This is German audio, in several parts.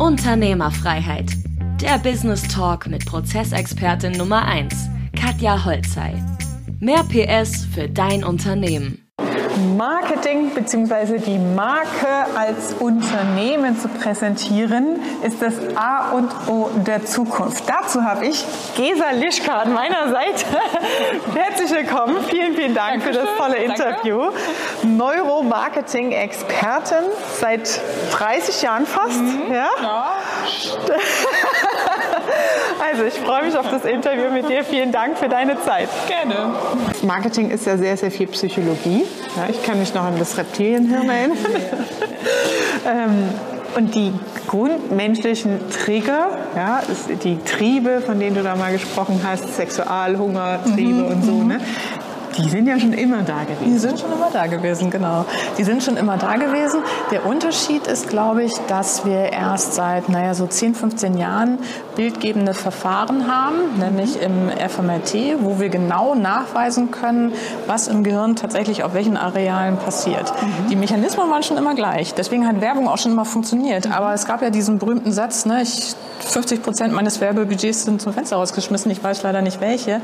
Unternehmerfreiheit. Der Business Talk mit Prozessexpertin Nummer 1, Katja Holzei. Mehr PS für dein Unternehmen. Marketing bzw. die Marke als Unternehmen zu präsentieren, ist das A und O der Zukunft. Dazu habe ich Gesa Lischka an meiner Seite. Herzlich willkommen. Vielen, vielen Dank Dankeschön. für das tolle Interview. Neuromarketing-Expertin seit 30 Jahren fast. Mhm. Ja? ja. Also ich freue mich auf das Interview mit dir. Vielen Dank für deine Zeit. Gerne. Marketing ist ja sehr, sehr viel Psychologie. Ja, ich kann mich noch an das Reptilienhirn erinnern. ähm, und die grundmenschlichen Trigger, ja, die Triebe, von denen du da mal gesprochen hast, Sexualhunger, Triebe mhm, und so, mhm. ne, die sind ja schon immer da gewesen. Die sind schon immer da gewesen, genau. Die sind schon immer da gewesen. Der Unterschied ist, glaube ich, dass wir erst seit, naja, so 10, 15 Jahren bildgebende Verfahren haben, nämlich im FMRT, wo wir genau nachweisen können, was im Gehirn tatsächlich auf welchen Arealen passiert. Mhm. Die Mechanismen waren schon immer gleich. Deswegen hat Werbung auch schon immer funktioniert. Mhm. Aber es gab ja diesen berühmten Satz, ne, ich 50 Prozent meines Werbebudgets sind zum Fenster rausgeschmissen. Ich weiß leider nicht welche.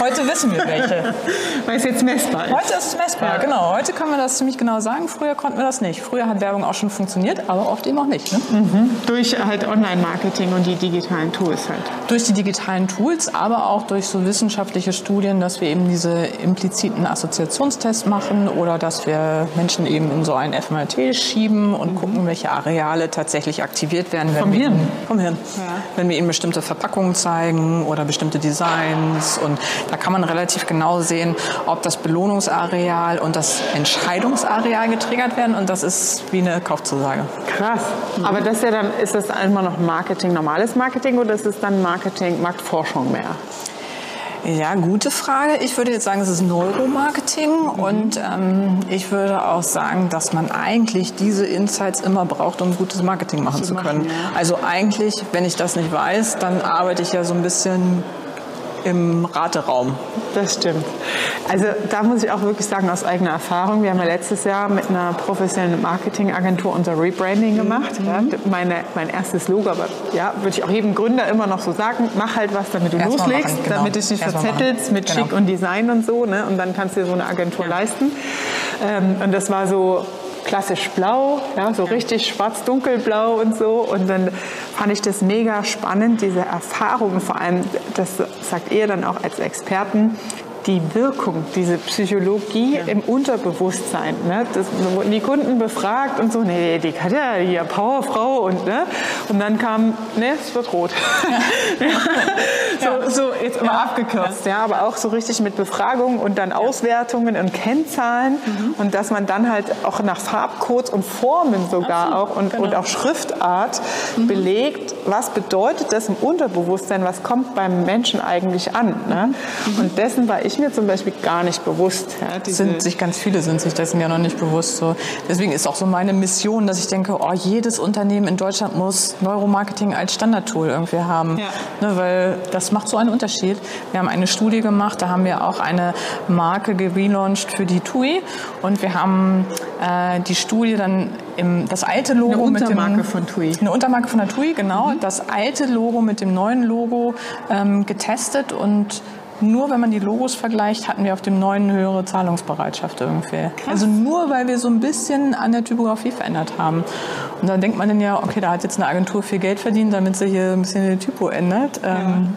Heute wissen wir welche. Es jetzt messbar ist. Heute ist es messbar, ja. genau. Heute können wir das ziemlich genau sagen. Früher konnten wir das nicht. Früher hat Werbung auch schon funktioniert, aber oft eben auch nicht. Ne? Mhm. Durch halt Online-Marketing und die digitalen Tools halt. Durch die digitalen Tools, aber auch durch so wissenschaftliche Studien, dass wir eben diese impliziten Assoziationstests machen oder dass wir Menschen eben in so ein FMRT schieben und mhm. gucken, welche Areale tatsächlich aktiviert werden. Vom Hirn. Vom Hirn. Ja. Wenn wir ihnen bestimmte Verpackungen zeigen oder bestimmte Designs und da kann man relativ genau sehen, ob das Belohnungsareal und das Entscheidungsareal getriggert werden und das ist wie eine Kaufzusage. Krass. Aber das ist ja dann, ist das immer noch Marketing, normales Marketing oder ist es dann Marketing, Marktforschung mehr? Ja, gute Frage. Ich würde jetzt sagen, es ist Neuromarketing mhm. und ähm, ich würde auch sagen, dass man eigentlich diese Insights immer braucht, um gutes Marketing machen zu können. Machen, ja. Also eigentlich, wenn ich das nicht weiß, dann arbeite ich ja so ein bisschen im Rateraum. Das stimmt. Also da muss ich auch wirklich sagen, aus eigener Erfahrung, wir haben ja letztes Jahr mit einer professionellen Marketingagentur unser Rebranding gemacht. Mhm. Ja, meine, mein erstes Logo, aber ja, würde ich auch jedem Gründer immer noch so sagen, mach halt was, damit du Erst loslegst, genau. damit du dich verzettelst mit genau. Schick und Design und so. Ne? Und dann kannst du dir so eine Agentur leisten. Ähm, und das war so klassisch blau, ja, so richtig schwarz-dunkelblau und so. Und dann fand ich das mega spannend, diese Erfahrungen, vor allem, das sagt ihr dann auch als Experten, die Wirkung, diese Psychologie ja. im Unterbewusstsein. Ne? Das wurden die Kunden befragt und so, nee, die hat ja die Powerfrau und ne? Und dann kam, ne, es wird rot. Ja. so, so, jetzt immer abgekürzt, ja. aber auch so richtig mit Befragungen und dann Auswertungen und Kennzahlen mhm. und dass man dann halt auch nach Farbcodes und Formen sogar Absolut, auch und, genau. und auch Schriftart mhm. belegt, was bedeutet das im Unterbewusstsein, was kommt beim Menschen eigentlich an. Ne? Mhm. Und dessen war ich mir zum Beispiel gar nicht bewusst. Ja, sind sich ganz viele sind sich dessen ja noch nicht bewusst. So. Deswegen ist auch so meine Mission, dass ich denke, oh, jedes Unternehmen in Deutschland muss Neuromarketing als Standardtool irgendwie haben, ja. ne, weil das macht so einen Unterschied. Wir haben eine Studie gemacht, da haben wir auch eine Marke gelauncht für die TUI und wir haben äh, die Studie dann im, das alte Logo eine Untermarke mit dem, von TUI. Eine Untermarke von der TUI, genau. Mhm. Das alte Logo mit dem neuen Logo ähm, getestet und nur wenn man die Logos vergleicht, hatten wir auf dem neuen höhere Zahlungsbereitschaft irgendwie. Krass. Also nur weil wir so ein bisschen an der Typografie verändert haben. Und dann denkt man dann ja, okay, da hat jetzt eine Agentur viel Geld verdient, damit sie hier ein bisschen die Typo ändert. Ja. Ähm,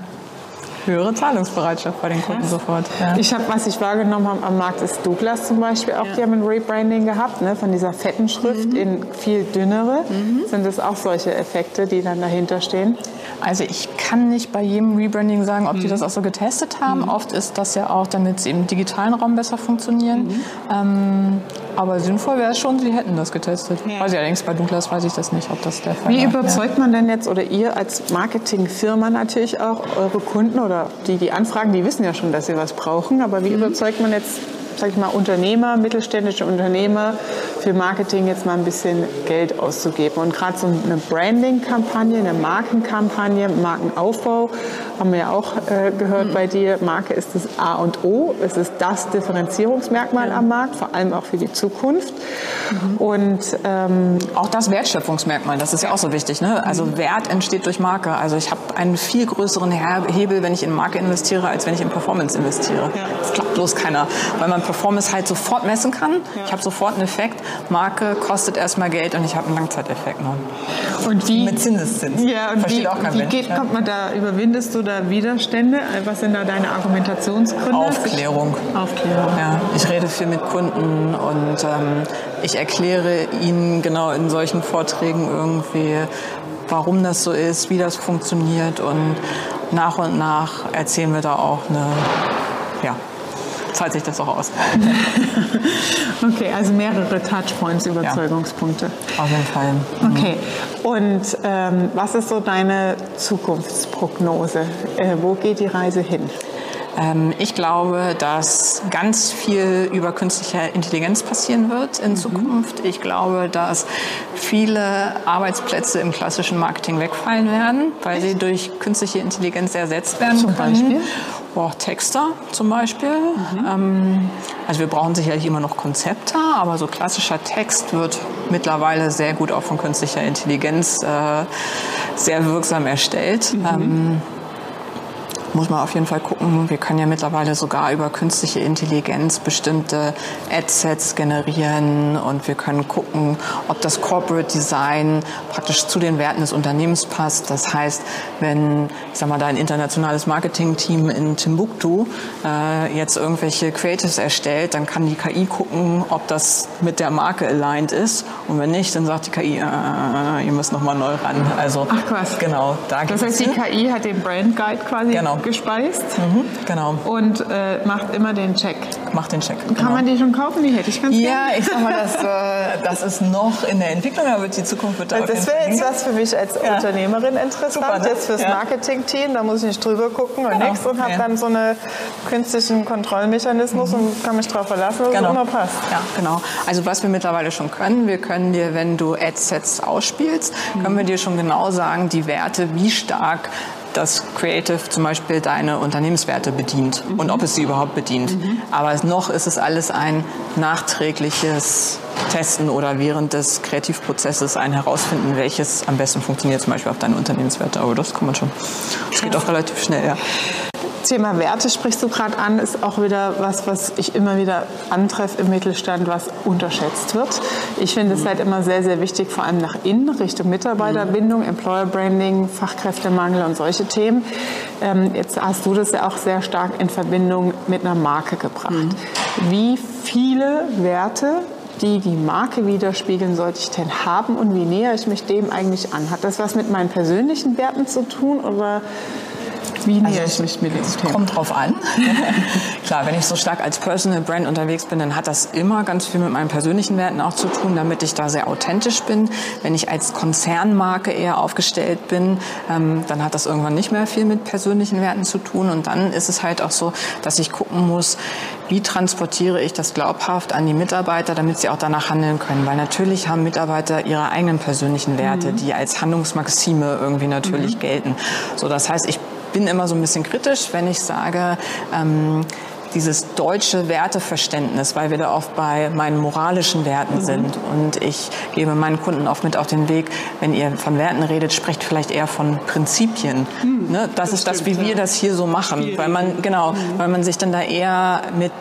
höhere Zahlungsbereitschaft bei den Kunden Krass. sofort. Ja. Ich habe, was ich wahrgenommen habe am Markt, ist Douglas zum Beispiel auch. Ja. Die haben ein Rebranding gehabt, ne, von dieser fetten Schrift mhm. in viel dünnere. Mhm. Sind das auch solche Effekte, die dann dahinter stehen? Also ich kann nicht bei jedem Rebranding sagen, ob mhm. die das auch so getestet haben. Mhm. Oft ist das ja auch, damit sie im digitalen Raum besser funktionieren. Mhm. Ähm, aber sinnvoll wäre es schon, sie hätten das getestet. Ja. Weiß ich allerdings bei Douglas weiß ich das nicht, ob das der Fall ist. Wie überzeugt man denn jetzt oder ihr als Marketingfirma natürlich auch eure Kunden oder die, die anfragen, die wissen ja schon, dass sie was brauchen, aber wie mhm. überzeugt man jetzt sag ich mal, Unternehmer, mittelständische Unternehmer für Marketing jetzt mal ein bisschen Geld auszugeben. Und gerade so eine Branding-Kampagne, eine Markenkampagne, Markenaufbau, haben wir ja auch äh, gehört mhm. bei dir, Marke ist das A und O. Es ist das Differenzierungsmerkmal ja. am Markt, vor allem auch für die Zukunft. Mhm. Und ähm, auch das Wertschöpfungsmerkmal, das ist ja auch so wichtig. Ne? Also mhm. Wert entsteht durch Marke. Also ich habe einen viel größeren Hebel, wenn ich in Marke investiere, als wenn ich in Performance investiere. Ja. Das klappt bloß keiner, weil man Performance halt sofort messen kann. Ja. Ich habe sofort einen Effekt. Marke kostet erstmal Geld und ich habe einen Langzeiteffekt noch. Und wie mit Zinseszins. Ja, und Versteht wie, auch kein wie geht, kommt man da, überwindest du da Widerstände? Was sind da deine Argumentationsgründe? Aufklärung. Aufklärung. Ja, ich rede viel mit Kunden und ähm, ich erkläre ihnen genau in solchen Vorträgen irgendwie, warum das so ist, wie das funktioniert und nach und nach erzählen wir da auch eine, ja, zahlt sich das auch aus. okay, also mehrere Touchpoints, Überzeugungspunkte. Ja, auf jeden Fall. Mhm. Okay, und ähm, was ist so deine Zukunftsprognose? Äh, wo geht die Reise hin? Ähm, ich glaube, dass ganz viel über künstliche Intelligenz passieren wird in mhm. Zukunft. Ich glaube, dass viele Arbeitsplätze im klassischen Marketing wegfallen werden, weil sie durch künstliche Intelligenz ersetzt werden zum können. Beispiel? Boah, Texter zum Beispiel. Mhm. Also wir brauchen sicherlich immer noch Konzepte, aber so klassischer Text wird mittlerweile sehr gut auch von künstlicher Intelligenz äh, sehr wirksam erstellt. Mhm. Ähm, muss man auf jeden Fall gucken. Wir können ja mittlerweile sogar über künstliche Intelligenz bestimmte Adsets generieren und wir können gucken, ob das Corporate Design praktisch zu den Werten des Unternehmens passt. Das heißt, wenn, ich sag mal, da ein internationales Marketing-Team in Timbuktu äh, jetzt irgendwelche Creatives erstellt, dann kann die KI gucken, ob das mit der Marke aligned ist und wenn nicht, dann sagt die KI, äh, ihr müsst nochmal neu ran. Also, Ach was. Genau. Da das heißt, die KI hat den Brand Guide quasi genau abgespeist. Mhm, genau. Und äh, macht immer den Check. Macht den Check. Kann genau. man die schon kaufen? Die hätte ich ganz Ja, gerne. ich sag mal, das, äh, das ist noch in der Entwicklung, aber die Zukunft wird da Das wäre jetzt was für mich als ja. Unternehmerin interessant. Super, ne? Jetzt fürs ja. Marketing-Team, da muss ich nicht drüber gucken und genau. nichts und habe ja. dann so einen künstlichen Kontrollmechanismus mhm. und kann mich darauf verlassen, dass genau. es immer passt. Ja, genau. Also was wir mittlerweile schon können, wir können dir, wenn du Adsets ausspielst, mhm. können wir dir schon genau sagen, die Werte, wie stark dass Creative zum Beispiel deine Unternehmenswerte bedient mhm. und ob es sie überhaupt bedient. Mhm. Aber noch ist es alles ein nachträgliches Testen oder während des Kreativprozesses ein herausfinden, welches am besten funktioniert, zum Beispiel auf deine Unternehmenswerte. Aber das kann man schon. Das geht auch relativ schnell, ja. Thema Werte sprichst du gerade an, ist auch wieder was, was ich immer wieder antreffe im Mittelstand, was unterschätzt wird. Ich finde es halt immer sehr, sehr wichtig, vor allem nach innen, Richtung Mitarbeiterbindung, Employer Branding, Fachkräftemangel und solche Themen. Ähm, jetzt hast du das ja auch sehr stark in Verbindung mit einer Marke gebracht. Mhm. Wie viele Werte die die Marke widerspiegeln, sollte ich denn haben und wie näher ich mich dem eigentlich an? Hat das was mit meinen persönlichen Werten zu tun oder wie also ich mich mit dem Thema? Kommt drauf an. Klar, wenn ich so stark als Personal Brand unterwegs bin, dann hat das immer ganz viel mit meinen persönlichen Werten auch zu tun, damit ich da sehr authentisch bin. Wenn ich als Konzernmarke eher aufgestellt bin, ähm, dann hat das irgendwann nicht mehr viel mit persönlichen Werten zu tun. Und dann ist es halt auch so, dass ich gucken muss, wie transportiere ich das glaubhaft an die Mitarbeiter, damit sie auch danach handeln können. Weil natürlich haben Mitarbeiter ihre eigenen persönlichen Werte, mhm. die als Handlungsmaxime irgendwie natürlich mhm. gelten. So, das heißt, ich bin immer so ein bisschen kritisch, wenn ich sage, ähm, dieses deutsche Werteverständnis, weil wir da oft bei meinen moralischen Werten mhm. sind. Und ich gebe meinen Kunden oft mit auf den Weg, wenn ihr von Werten redet, sprecht vielleicht eher von Prinzipien. Mhm. Ne? Das, das, ist stimmt, das, wie ja. wir das hier so machen. Weil man, genau, mhm. weil man sich dann da eher mit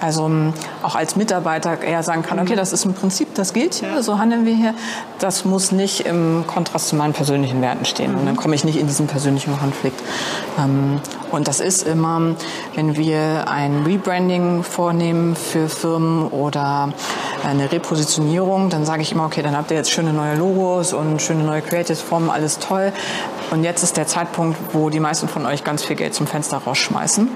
also ähm, auch als Mitarbeiter eher sagen kann, okay, das ist ein Prinzip, das gilt hier, so handeln wir hier. Das muss nicht im Kontrast zu meinen persönlichen Werten stehen. Und dann komme ich nicht in diesen persönlichen Konflikt. Ähm, und das ist immer, wenn wir ein Rebranding vornehmen für Firmen oder eine Repositionierung, dann sage ich immer, okay, dann habt ihr jetzt schöne neue Logos und schöne neue Creative-Formen, alles toll. Und jetzt ist der Zeitpunkt, wo die meisten von euch ganz viel Geld zum Fenster rausschmeißen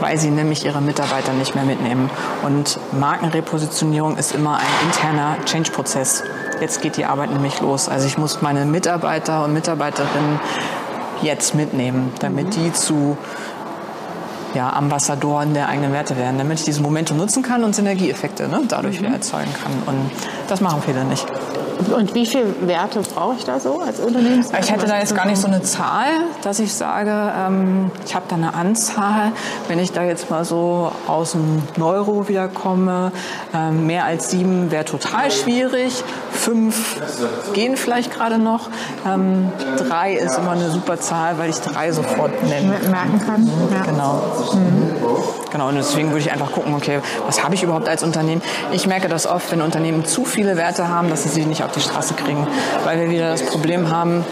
weil sie nämlich ihre Mitarbeiter nicht mehr mitnehmen. Und Markenrepositionierung ist immer ein interner Change-Prozess. Jetzt geht die Arbeit nämlich los. Also ich muss meine Mitarbeiter und Mitarbeiterinnen jetzt mitnehmen, damit mhm. die zu ja, Ambassadoren der eigenen Werte werden, damit ich dieses Momentum nutzen kann und Synergieeffekte ne, dadurch mhm. wieder erzeugen kann. Und das machen viele nicht. Und wie viele Werte brauche ich da so als Unternehmen? Ich hätte da jetzt gar nicht so eine Zahl, dass ich sage, ähm, ich habe da eine Anzahl. Wenn ich da jetzt mal so aus dem Neuro wiederkomme, ähm, mehr als sieben wäre total schwierig. Fünf gehen vielleicht gerade noch. Ähm, drei ist immer eine super Zahl, weil ich drei sofort nennen merken kann. Ja. Genau. Mhm. Genau. Und deswegen würde ich einfach gucken, okay, was habe ich überhaupt als Unternehmen? Ich merke das oft, wenn Unternehmen zu viele Werte haben, dass sie sie nicht auf die Straße kriegen, weil wir wieder das Problem haben,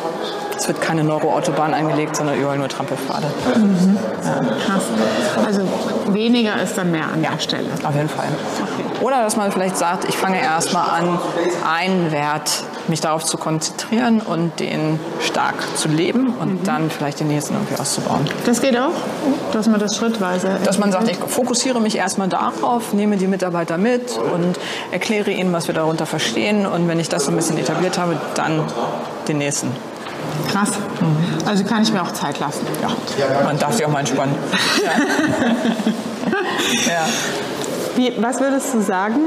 es wird keine Neuroautobahn angelegt, sondern überall nur Trampelpfade. Mhm. Ja. Krass. Also weniger ist dann mehr an der Stelle. Auf jeden Fall. Okay. Oder dass man vielleicht sagt, ich fange erstmal an, einen Wert mich darauf zu konzentrieren und den stark zu leben und mhm. dann vielleicht den nächsten irgendwie auszubauen. Das geht auch, dass man das schrittweise. Dass man sagt, ich fokussiere mich erstmal darauf, nehme die Mitarbeiter mit und erkläre ihnen, was wir darunter verstehen. Und wenn ich das so ein bisschen etabliert habe, dann den nächsten. Krass. Mhm. Also kann ich mir auch Zeit lassen. Ja, man darf sich auch mal entspannen. ja. ja. Wie, was würdest du sagen,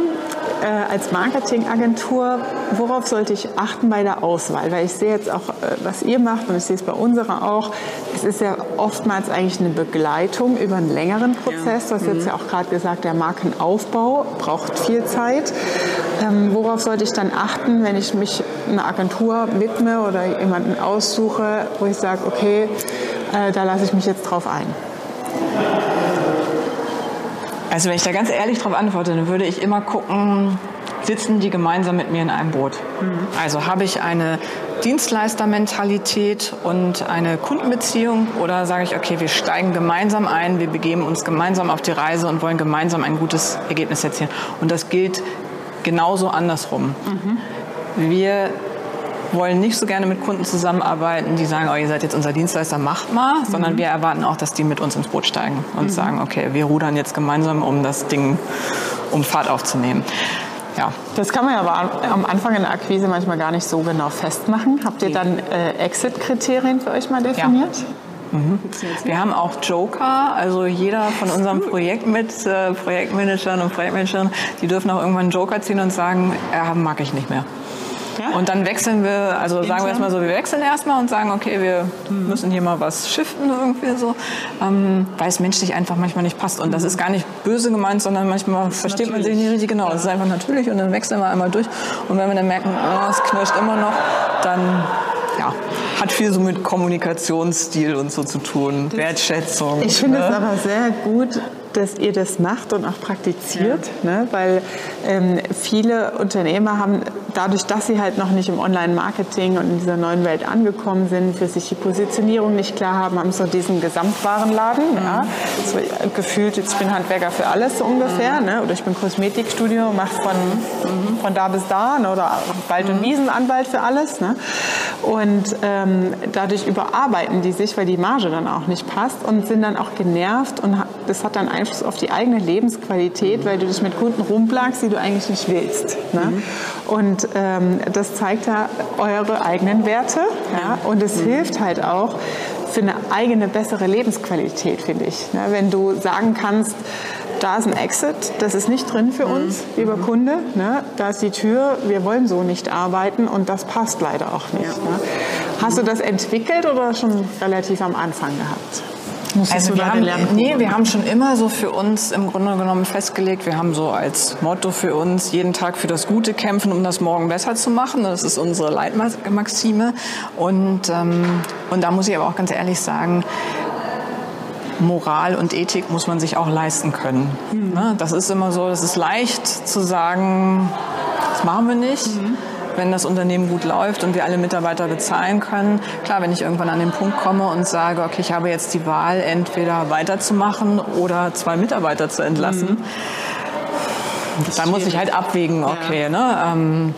äh, als Marketingagentur, worauf sollte ich achten bei der Auswahl? Weil ich sehe jetzt auch, äh, was ihr macht und ich sehe es bei unserer auch. Es ist ja oftmals eigentlich eine Begleitung über einen längeren Prozess. Du hast jetzt mhm. ja auch gerade gesagt, der Markenaufbau braucht viel Zeit. Ähm, worauf sollte ich dann achten, wenn ich mich einer Agentur widme oder jemanden aussuche, wo ich sage, okay, äh, da lasse ich mich jetzt drauf ein? Also wenn ich da ganz ehrlich darauf antworte, dann würde ich immer gucken, sitzen die gemeinsam mit mir in einem Boot. Mhm. Also habe ich eine Dienstleistermentalität und eine Kundenbeziehung oder sage ich, okay, wir steigen gemeinsam ein, wir begeben uns gemeinsam auf die Reise und wollen gemeinsam ein gutes Ergebnis erzielen. Und das gilt genauso andersrum. Mhm. Wir wollen nicht so gerne mit Kunden zusammenarbeiten, die sagen, oh, ihr seid jetzt unser Dienstleister, macht mal, mhm. sondern wir erwarten auch, dass die mit uns ins Boot steigen und mhm. sagen, okay, wir rudern jetzt gemeinsam, um das Ding, um Fahrt aufzunehmen. Ja. Das kann man ja aber am Anfang in der Akquise manchmal gar nicht so genau festmachen. Habt ihr dann äh, Exit-Kriterien für euch mal definiert? Ja. Mhm. Wir haben auch Joker, also jeder von unserem Projekt mit äh, Projektmanagern und Projektmanagern, die dürfen auch irgendwann einen Joker ziehen und sagen, äh, mag ich nicht mehr. Ja? Und dann wechseln wir, also Intern? sagen wir erstmal so, wir wechseln erstmal und sagen, okay, wir mhm. müssen hier mal was shiften irgendwie so, ähm, weil es menschlich einfach manchmal nicht passt. Und das ist gar nicht böse gemeint, sondern manchmal versteht natürlich. man sich nicht richtig genau. Es ja. ist einfach natürlich und dann wechseln wir einmal durch. Und wenn wir dann merken, oh, es knirscht immer noch, dann ja, hat viel so mit Kommunikationsstil und so zu tun, das, Wertschätzung. Ich finde ne? es aber sehr gut, dass ihr das macht und auch praktiziert, ja. ne? weil ähm, viele Unternehmer haben dadurch, dass sie halt noch nicht im Online-Marketing und in dieser neuen Welt angekommen sind, für sich die Positionierung nicht klar haben, haben so diesen Gesamtwarenladen. Mhm. Ja? So, gefühlt, ich bin Handwerker für alles so ungefähr, mhm. ne? oder ich bin Kosmetikstudio, mache von, mhm. von da bis da ne? oder Wald- und mhm. Wiesenanwalt für alles. Ne? Und ähm, dadurch überarbeiten die sich, weil die Marge dann auch nicht passt und sind dann auch genervt und das hat dann Einfluss auf die eigene Lebensqualität, weil du dich mit Kunden rumplagst, die du eigentlich nicht willst. Ne? Mhm. Und ähm, das zeigt ja eure eigenen Werte ja? und es mhm. hilft halt auch für eine eigene bessere Lebensqualität, finde ich. Ne? Wenn du sagen kannst, da ist ein Exit, das ist nicht drin für uns, mhm. lieber Kunde. Ne? Da ist die Tür, wir wollen so nicht arbeiten und das passt leider auch nicht. Ja. Ne? Hast du das entwickelt oder schon relativ am Anfang gehabt? Also wir haben, nee, wir haben schon immer so für uns im Grunde genommen festgelegt, wir haben so als Motto für uns, jeden Tag für das Gute kämpfen, um das morgen besser zu machen. Das ist unsere Leitmaxime. Und, ähm, und da muss ich aber auch ganz ehrlich sagen, Moral und Ethik muss man sich auch leisten können. Mhm. Das ist immer so, es ist leicht zu sagen, das machen wir nicht. Mhm wenn das Unternehmen gut läuft und wir alle Mitarbeiter bezahlen können. Klar, wenn ich irgendwann an den Punkt komme und sage, okay, ich habe jetzt die Wahl, entweder weiterzumachen oder zwei Mitarbeiter zu entlassen, mhm. dann muss ich halt abwägen, okay, ja. ne? Ähm,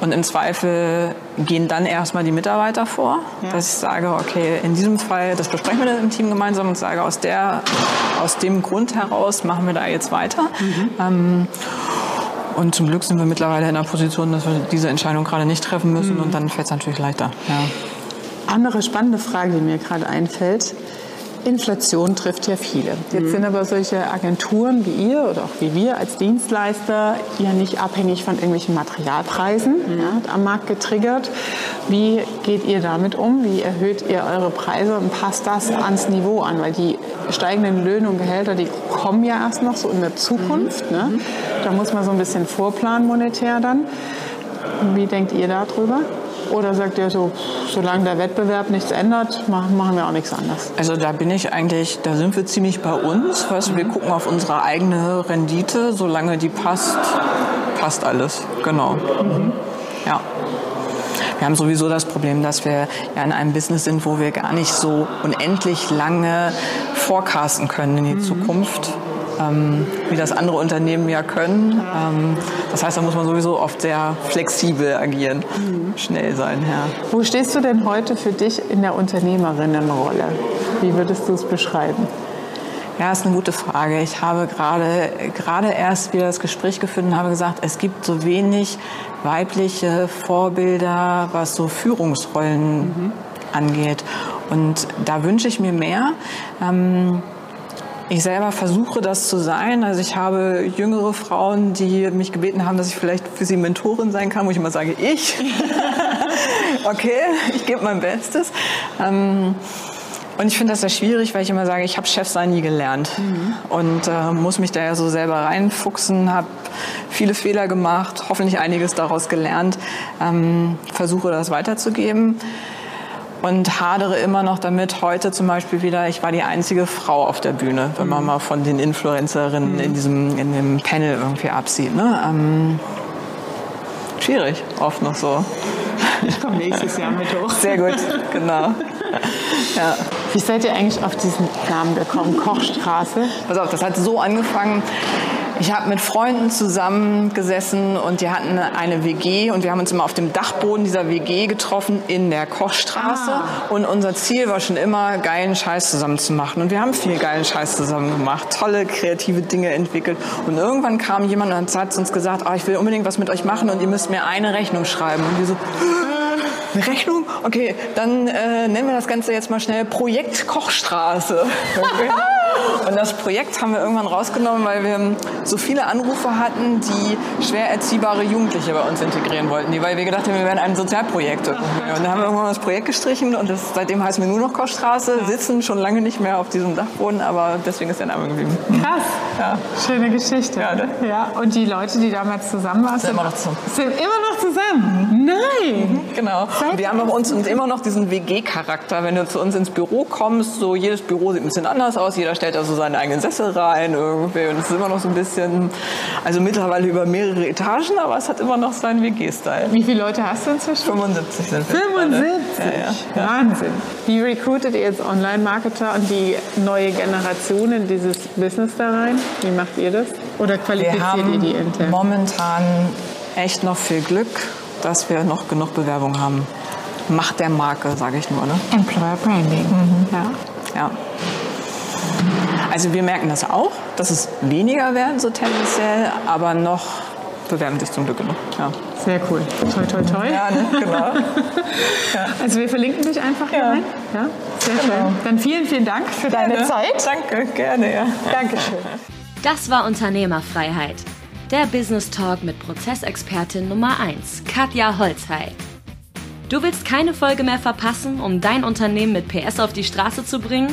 und im Zweifel gehen dann erstmal die Mitarbeiter vor, ja. dass ich sage, okay, in diesem Fall, das besprechen wir im Team gemeinsam und sage, aus, der, aus dem Grund heraus machen wir da jetzt weiter. Mhm. Ähm, und zum Glück sind wir mittlerweile in einer Position, dass wir diese Entscheidung gerade nicht treffen müssen mhm. und dann fällt es natürlich leichter. Ja. Andere spannende Frage, die mir gerade einfällt. Inflation trifft ja viele. Jetzt mhm. sind aber solche Agenturen wie ihr oder auch wie wir als Dienstleister ja nicht abhängig von irgendwelchen Materialpreisen mhm. ja, am Markt getriggert. Wie geht ihr damit um? Wie erhöht ihr eure Preise und passt das ans Niveau an? Weil die steigenden Löhne und Gehälter, die kommen ja erst noch so in der Zukunft. Ne? Mhm. Da muss man so ein bisschen vorplanen monetär dann. Wie denkt ihr darüber? Oder sagt ihr so, solange der Wettbewerb nichts ändert, machen wir auch nichts anderes? Also da bin ich eigentlich, da sind wir ziemlich bei uns. Weißt, mhm. Wir gucken auf unsere eigene Rendite. Solange die passt, passt alles. Genau. Mhm. Ja. Wir haben sowieso das Problem, dass wir ja in einem Business sind, wo wir gar nicht so unendlich lange forecasten können in die mhm. Zukunft ähm, wie das andere Unternehmen ja können. Ähm, das heißt, da muss man sowieso oft sehr flexibel agieren, mhm. schnell sein. Ja. Wo stehst du denn heute für dich in der Unternehmerinnenrolle? Wie würdest du es beschreiben? Ja, ist eine gute Frage. Ich habe gerade, gerade erst wieder das Gespräch geführt und habe gesagt, es gibt so wenig weibliche Vorbilder, was so Führungsrollen mhm. angeht. Und da wünsche ich mir mehr. Ähm, ich selber versuche das zu sein. Also ich habe jüngere Frauen, die mich gebeten haben, dass ich vielleicht für sie Mentorin sein kann, wo ich immer sage, ich. okay, ich gebe mein Bestes. Ähm, und ich finde das sehr schwierig, weil ich immer sage, ich habe Chefsein nie gelernt mhm. und äh, muss mich da ja so selber reinfuchsen, habe viele Fehler gemacht, hoffentlich einiges daraus gelernt, ähm, versuche das weiterzugeben und hadere immer noch damit. Heute zum Beispiel wieder, ich war die einzige Frau auf der Bühne, wenn man mhm. mal von den Influencerinnen mhm. in diesem in dem Panel irgendwie absieht. Ne? Ähm, schwierig, oft noch so. Ich komme nächstes Jahr mit hoch. Sehr gut, genau. Ja. Wie seid ihr eigentlich auf diesen Namen gekommen, Kochstraße? Pass auf, das hat so angefangen. Ich habe mit Freunden zusammengesessen und die hatten eine WG und wir haben uns immer auf dem Dachboden dieser WG getroffen in der Kochstraße. Ah. Und unser Ziel war schon immer, geilen Scheiß zusammen zu machen. Und wir haben viel geilen Scheiß zusammen gemacht, tolle kreative Dinge entwickelt. Und irgendwann kam jemand und hat uns gesagt, oh, ich will unbedingt was mit euch machen und ihr müsst mir eine Rechnung schreiben. Und wir so, eine Rechnung? Okay, dann äh, nennen wir das Ganze jetzt mal schnell Projekt Kochstraße. Okay. Und das Projekt haben wir irgendwann rausgenommen, weil wir so viele Anrufe hatten, die schwer erziehbare Jugendliche bei uns integrieren wollten. Die, weil wir gedacht haben, wir wären ein Sozialprojekt. Und dann haben wir irgendwann das Projekt gestrichen und das, seitdem heißen wir nur noch Kochstraße, sitzen schon lange nicht mehr auf diesem Dachboden, aber deswegen ist der Name geblieben. Krass. Ja. Schöne Geschichte. Ja, ne? ja, und die Leute, die damals zusammen waren, sind, immer noch zusammen. Sind immer noch zusammen? Nein! Mhm, genau. Seit wir haben bei uns immer noch diesen WG-Charakter. Wenn du zu uns ins Büro kommst, so jedes Büro sieht ein bisschen anders aus, jeder stellt also seinen eigenen Sessel rein irgendwie und es ist immer noch so ein bisschen, also mittlerweile über mehrere Etagen, aber es hat immer noch seinen WG-Style. Wie viele Leute hast du inzwischen? 75 sind wir. 75? Ja, ja. Wahnsinn. Wie recruitet ihr jetzt Online-Marketer und die neue Generation in dieses Business da rein? Wie macht ihr das? Oder qualifiziert ihr die intern? momentan echt noch viel Glück, dass wir noch genug Bewerbung haben. Macht der Marke, sage ich nur. Ne? Employer Branding. Mhm. Ja. ja. Also wir merken das auch, dass es weniger werden, so tendenziell, aber noch bewerben sich zum Glück genug. Ja. Sehr cool. Toi, toi, toi. Ja, ne? genau. ja. Also wir verlinken dich einfach hier ja. rein. Ja, sehr genau. schön. Dann vielen, vielen Dank für gerne. deine Zeit. Danke, gerne. Ja. Dankeschön. Das war Unternehmerfreiheit. Der Business Talk mit Prozessexpertin Nummer 1, Katja Holzhey. Du willst keine Folge mehr verpassen, um dein Unternehmen mit PS auf die Straße zu bringen?